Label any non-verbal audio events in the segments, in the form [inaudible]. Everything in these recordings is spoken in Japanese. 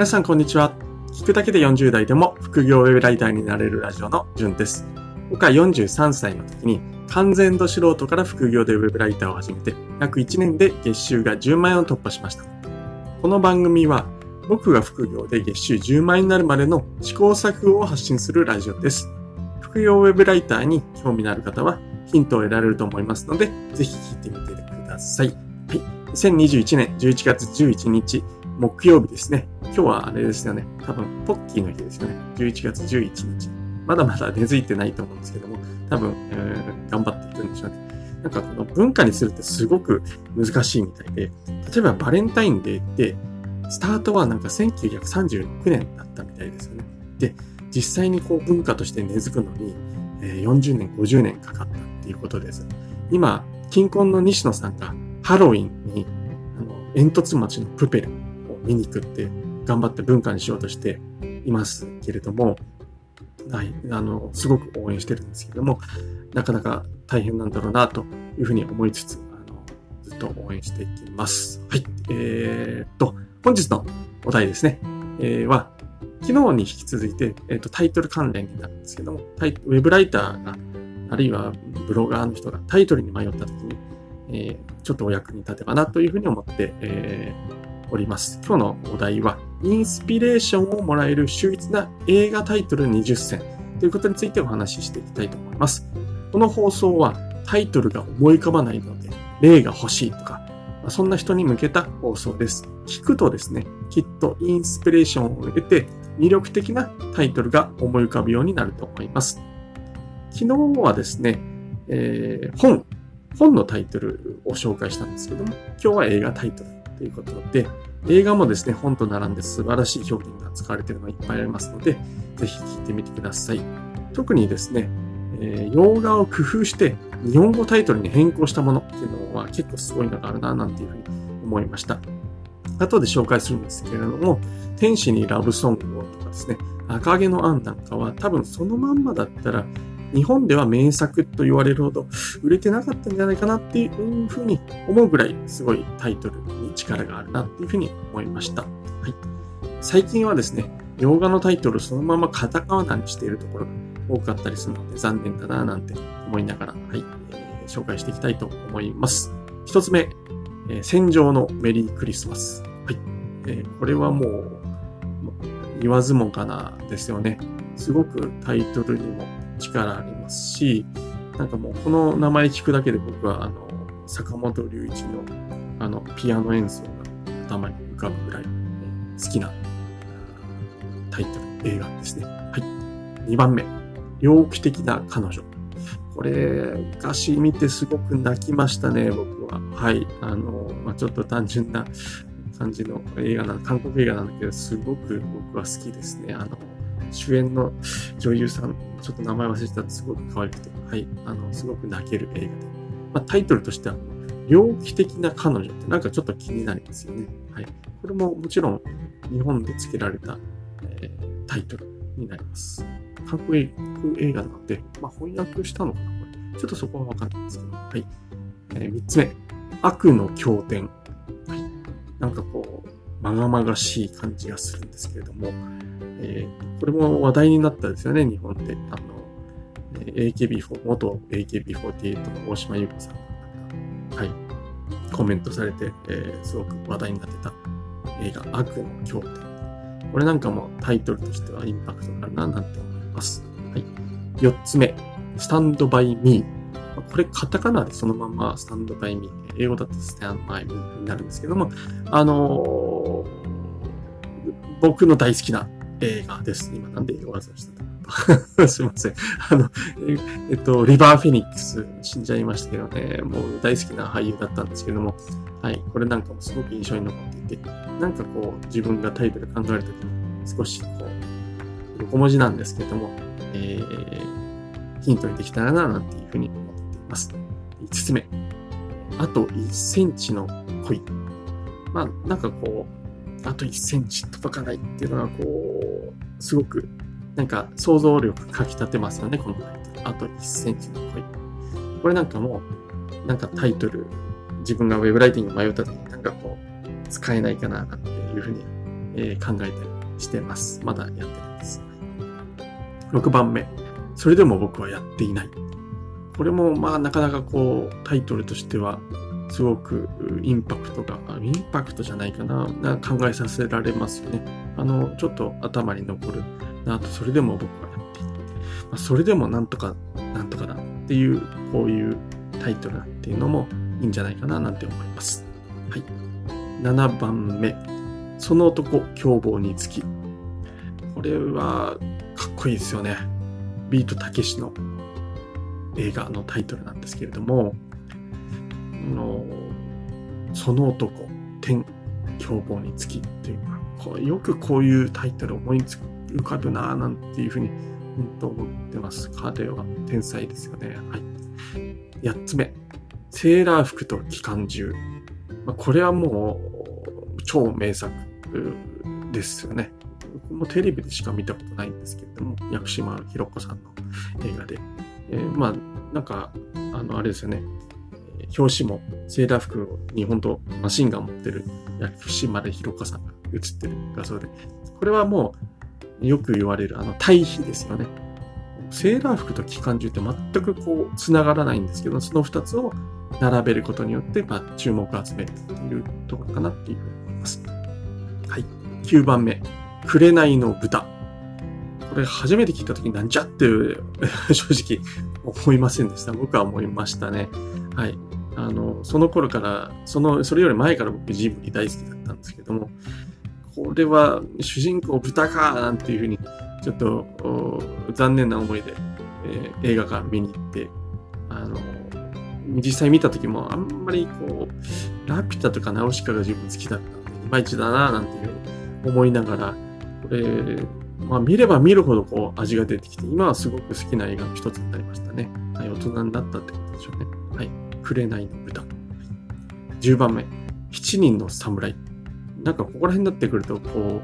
皆さんこんにちは。聞くだけで40代でも副業ウェブライターになれるラジオのじゅんです。僕は43歳の時に完全度素人から副業でウェブライターを始めて約1年で月収が10万円を突破しました。この番組は僕が副業で月収10万円になるまでの試行錯誤を発信するラジオです。副業ウェブライターに興味のある方はヒントを得られると思いますので、ぜひ聞いてみてください。はい。2021年11月11日木曜日ですね。今日はあれですよね。多分、ポッキーの日ですよね。11月11日。まだまだ根付いてないと思うんですけども、多分、えー、頑張っていくんでしょうね。なんかこの文化にするってすごく難しいみたいで、例えばバレンタインデーって、スタートはなんか1936年だったみたいですよね。で、実際にこう文化として根付くのに、え、40年、50年かかったっていうことです。今、近婚の西野さんがハロウィンに、あの、煙突町のプペル見に行くって頑張って文化にしようとしていますけれども、はい、あの、すごく応援してるんですけども、なかなか大変なんだろうなというふうに思いつつ、あの、ずっと応援していきます。はい。えー、っと、本日のお題ですね、えー、は、昨日に引き続いて、えー、っと、タイトル関連になるんですけども、タイウェブライターが、あるいはブロガーの人がタイトルに迷った時に、えー、ちょっとお役に立てばなというふうに思って、えー、おります。今日のお題は、インスピレーションをもらえる秀逸な映画タイトル20選ということについてお話ししていきたいと思います。この放送はタイトルが思い浮かばないので、例が欲しいとか、そんな人に向けた放送です。聞くとですね、きっとインスピレーションを得て魅力的なタイトルが思い浮かぶようになると思います。昨日はですね、えー、本、本のタイトルを紹介したんですけども、今日は映画タイトルということで、映画もですね、本と並んで素晴らしい表現が使われているのがいっぱいありますので、ぜひ聞いてみてください。特にですね、えー、洋画を工夫して日本語タイトルに変更したものっていうのは結構すごいのがあるな、なんていうふうに思いました。後で紹介するんですけれども、天使にラブソングをとかですね、赤毛のアンなんかは多分そのまんまだったら日本では名作と言われるほど売れてなかったんじゃないかなっていうふうに思うぐらいすごいタイトルに力があるなっていうふうに思いました。はい。最近はですね、洋画のタイトルそのままカタカナにしているところが多かったりするので残念だななんて思いながら、はい、えー、紹介していきたいと思います。一つ目、えー、戦場のメリークリスマス。はい。えー、これはもう、言わずもがなですよね。すごくタイトルにも力ありますし、なんかもうこの名前聞くだけで僕はあの、坂本龍一のあの、ピアノ演奏が頭に浮かぶぐらい、好きなタイトル、映画ですね。はい。2番目、猟奇的な彼女。これ、昔見てすごく泣きましたね、僕は。はい。あの、まあ、ちょっと単純な感じの映画な、韓国映画なんだけど、すごく僕は好きですね。あの、主演の女優さん、ちょっと名前忘れてたすごく可愛くて、はい、あの、すごく泣ける映画で。まあ、タイトルとしては、猟奇的な彼女ってなんかちょっと気になりますよね。はい。これももちろん日本で付けられた、えー、タイトルになります。韓国映画なので、まあ、翻訳したのかなこれ。ちょっとそこはわかんないんですけど。はい。えー、3つ目。悪の経典。はい。なんかこう、まがまがしい感じがするんですけれども、えー、これも話題になったですよね、日本で。あの、AKB4、元 AKB48 の大島優子さんが、はい、コメントされて、えー、すごく話題になってた映画、悪の経典。これなんかもタイトルとしてはインパクトがあるな、なんて思います。はい。四つ目、スタンドバイミー。これカタカナでそのままスタンドバイミー。英語だとスタンドバイミーになるんですけども、あのー、僕の大好きな映画です。今なんで英語忘れした [laughs] すいません。あの、えっと、リバー・フェニックス死んじゃいましたけどね、もう大好きな俳優だったんですけども、はい、これなんかもすごく印象に残っていて、なんかこう、自分がタイトル考えるときに少しこう、横文字なんですけども、えー、ヒントにできたらな、なんていうふうに思っています。5つ目。あと1センチの恋。まあ、なんかこう、あと1センチ届かないっていうのは、こう、すごく、なんか想像力かき立てますよね、このタイトル。あと1センチの恋。これなんかもう、なんかタイトル、自分がウェブライティング迷った時になんかこう、使えないかな、なんていうふうに、え、考えたりしてます。まだやってないです。6番目。それでも僕はやっていない。これもまあなかなかこうタイトルとしてはすごくインパクトが、インパクトじゃないかな、な考えさせられますよね。あの、ちょっと頭に残るなと、それでも僕はやっていて、まあ、それでもなんとか、なんとかだっていう、こういうタイトルっていうのもいいんじゃないかななんて思います。はい。7番目。その男、凶暴につき。これは、かっこいいですよね。ビートたけしの映画のタイトルなんですけれども、のその男、天、凶暴につきっていう、こよくこういうタイトル思いつく浮かぶなぁなんていうふうに、本当思ってます。彼は天才ですよね。はい。8つ目。セーラー服と機関銃。まあ、これはもう、超名作ですよね。僕もテレビでしか見たことないんですけれども、薬師丸ひろ子さんの映画で。えー、まあ、なんか、あの、あれですよね。表紙もセーラー服に本当マシンガン持ってる薬師丸ひろ子さんが写ってる画像で、これはもうよく言われるあの対比ですよね。セーラー服と機関銃って全くこう繋がらないんですけど、その二つを並べることによって、まあ、注目を集めるっていうところかなっていうふうに思います。はい。9番目。紅の豚。これ初めて聞いた時なんじゃって [laughs] 正直思いませんでした。僕は思いましたね。はい。あの、その頃から、その、それより前から僕ジブリ大好きだったんですけども、これは主人公豚かなんていうふうに、ちょっと残念な思いで、えー、映画館見に行って、あの、実際見た時もあんまりこう、ラピュタとかナウシカが自分好きだったんで、いまいちだななんていうふうに思いながら、これ、まあ見れば見るほどこう味が出てきて、今はすごく好きな映画の一つになりましたね。はい、大人になったってことでしょうね。紅の豚。10番目。7人の侍。なんかここら辺になってくると、こ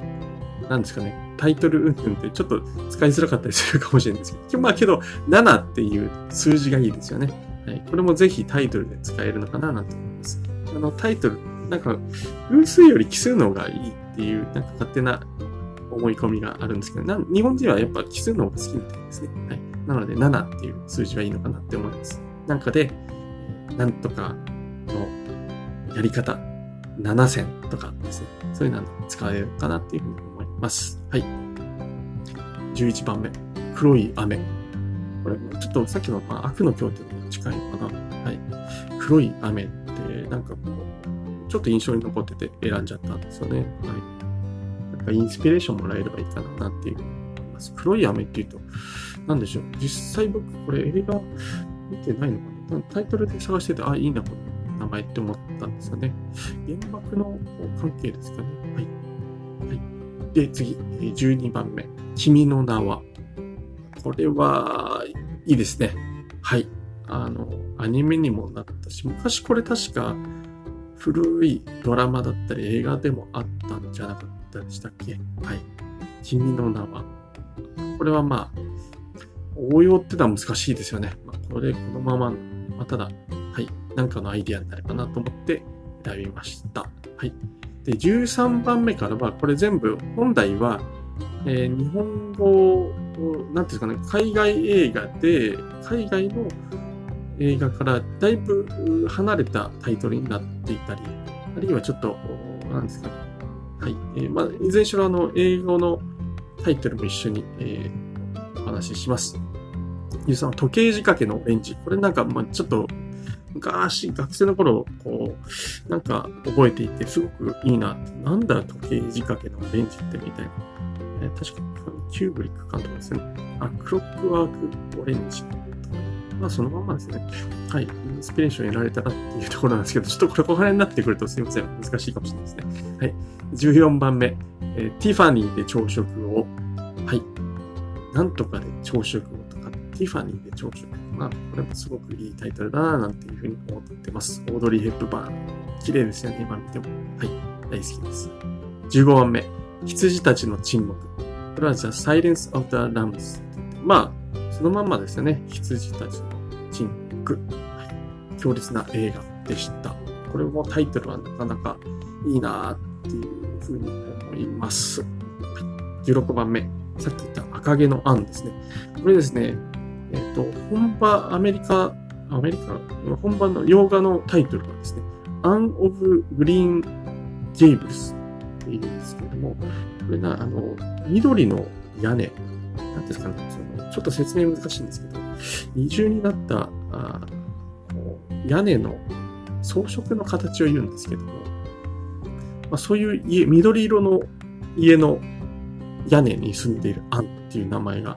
う、なんですかね、タイトル運転ってちょっと使いづらかったりするかもしれないんですけど、[laughs] まあけど、7っていう数字がいいですよね。はい。これもぜひタイトルで使えるのかななんて思います。あの、タイトル、なんか、偶数より奇数の方がいいっていう、なんか勝手な思い込みがあるんですけど、な日本人はやっぱ奇数の方が好きみたいですね。はい。なので、7っていう数字はいいのかなって思います。なんかで、なんとかのやり方、7選とかですね。そういうの使えるかなっていうふうに思います。はい。11番目。黒い雨。これ、ちょっとさっきの、まあ、悪の経典に近いのかな。はい。黒い雨って、なんかこう、ちょっと印象に残ってて選んじゃったんですよね。はい。なんかインスピレーションもらえればいいかなっていうふうに思います。黒い雨っていうと、なんでしょう。実際僕これ映画見てないのかなタイトルで探してて、あ、いいな、この名前って思ったんですよね。原爆の関係ですかね。はい。はい。で、次、12番目。君の名は。これは、いいですね。はい。あの、アニメにもなったし、昔これ確か古いドラマだったり映画でもあったんじゃなかったでしたっけはい。君の名は。これはまあ、応用ってのは難しいですよね。まあ、これこのまままあ、ただ、はい、なんかのアイディアになるかなと思って選びました。はい。で、13番目からは、これ全部、本来は、えー、日本語、なんていうんですかね、海外映画で、海外の映画からだいぶ離れたタイトルになっていたり、あるいはちょっと、なんですかね、はい。えー、まあ、いずれにしろあの、英語のタイトルも一緒に、えー、お話しします。その時計仕掛けのオレンジ。これなんか、まあちょっと、昔、学生の頃、こう、なんか覚えていて、すごくいいな。なんだ時計仕掛けのオレンジってみたいな。え、確か、キューブリック監督ですね。あ、 Clockwork Orange。まあ、そのままですね。はい。インスピレーション得られたらっていうところなんですけど、ちょっとこれここら辺になってくるとすいません。難しいかもしれないですね。はい。14番目。えー、ティファニーで朝食を。はい。なんとかで朝食をティファニーで朝食。まあ、これもすごくいいタイトルだな、なんていうふうに思ってます。オードリー・ヘップバーン。綺麗ですよね、今見ても。はい、大好きです。15番目。羊たちの沈黙。これは The Silence of the Lambs。まあ、そのまんまですよね。羊たちの沈黙。はい、強烈な映画でした。これもタイトルはなかなかいいなっていうふうに思います。16番目。さっき言った赤毛のアンですね。これですね、えっ、と、本場アメリカ、アメリカ、本場の洋画のタイトルはですね、アン・オブ・グリーン・ゲイブルスっていうんですけれども、これな、あの、緑の屋根、なんですかね、その、ちょっと説明難しいんですけど、二重になった、あ屋根の装飾の形を言うんですけども、まあ、そういう家、緑色の家の屋根に住んでいるアンっていう名前が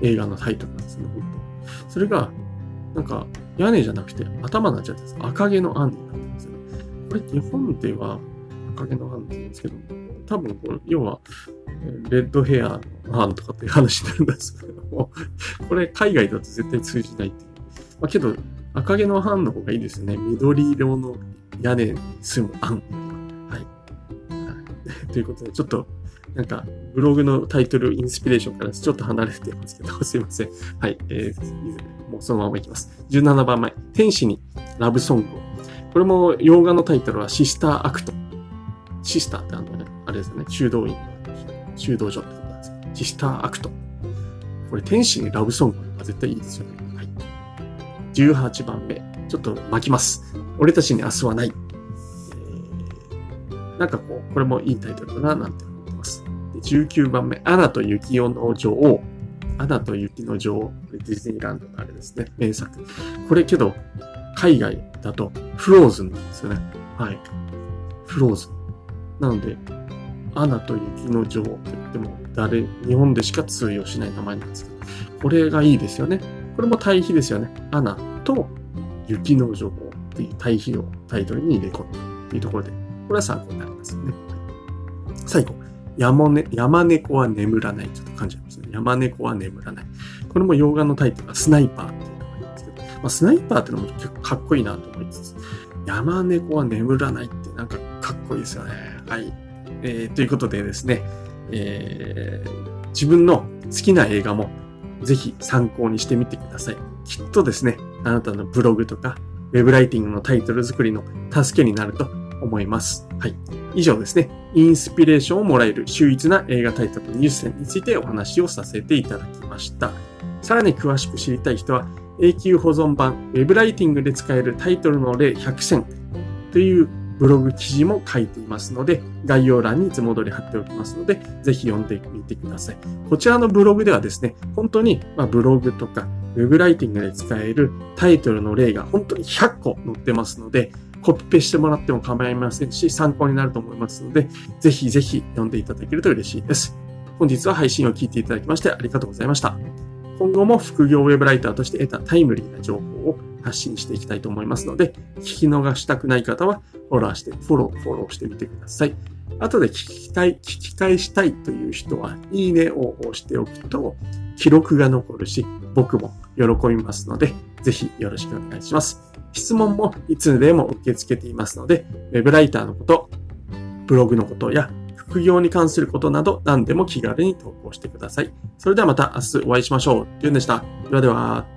映画のタイトルなんですね、本当それが、なんか、屋根じゃなくて頭になっちゃって赤毛のアンになってるんですよ。これ日本では赤毛のアンって言うんですけど、多分これ、要は、レッドヘアのアンとかっていう話になるんですけども、これ海外だと絶対通じないっていう。まあけど、赤毛のアンの方がいいですよね。緑色の屋根に住むアン。はい。ということで、ちょっとなんか、ブログのタイトル、インスピレーションからちょっと離れてますけど、[laughs] すいません。はい、えー、もうそのままいきます。17番目、天使にラブソングを。これも洋画のタイトルは Sister Act。シスターってあの、ね、あれですね、修道院、修道女ってことなんです Sister Act。これ天使にラブソングは絶対いいですよね。はい。18番目、ちょっと巻きます。俺たちに明日はない。えー、なんかこう、これもいいタイトルだな、なんて19番目、アナと雪の女王。アナと雪の女王。ディズニーランドのあれですね。名作。これけど、海外だと、フローズンなんですよね。はい。フローズン。なので、アナと雪の女王と言っても、誰、日本でしか通用しない名前なんですけど、これがいいですよね。これも対比ですよね。アナと雪の女王っていう対比をタイトルに入れ込んだっていうところで、これは参考になりますよね。最後。山,、ね、山猫は眠らない。ちょっと感じますね。山猫は眠らない。これも洋画のタイトルはスナイパーっていうのがありますけど、まあ、スナイパーってのも結構かっこいいなと思いつつ、山猫は眠らないってなんかかっこいいですよね。はい。えー、ということでですね、えー、自分の好きな映画もぜひ参考にしてみてください。きっとですね、あなたのブログとか、ウェブライティングのタイトル作りの助けになると思います。はい。以上ですね、インスピレーションをもらえる秀逸な映画タイトル20選についてお話をさせていただきました。さらに詳しく知りたい人は、永久保存版 Web ライティングで使えるタイトルの例100選というブログ記事も書いていますので、概要欄にいつも通り貼っておきますので、ぜひ読んでみてください。こちらのブログではですね、本当に、まブログとか Web ライティングで使えるタイトルの例が本当に100個載ってますので、コピペしてもらっても構いませんし、参考になると思いますので、ぜひぜひ読んでいただけると嬉しいです。本日は配信を聞いていただきましてありがとうございました。今後も副業ウェブライターとして得たタイムリーな情報を発信していきたいと思いますので、聞き逃したくない方はフォローして、フォロー、フォローしてみてください。後で聞きたい、聞き返したいという人は、いいねを押しておくと、記録が残るし、僕も喜びますので、ぜひよろしくお願いします。質問もいつでも受け付けていますので、ウェブライターのこと、ブログのことや副業に関することなど何でも気軽に投稿してください。それではまた明日お会いしましょう。ゆんでした。ではでは。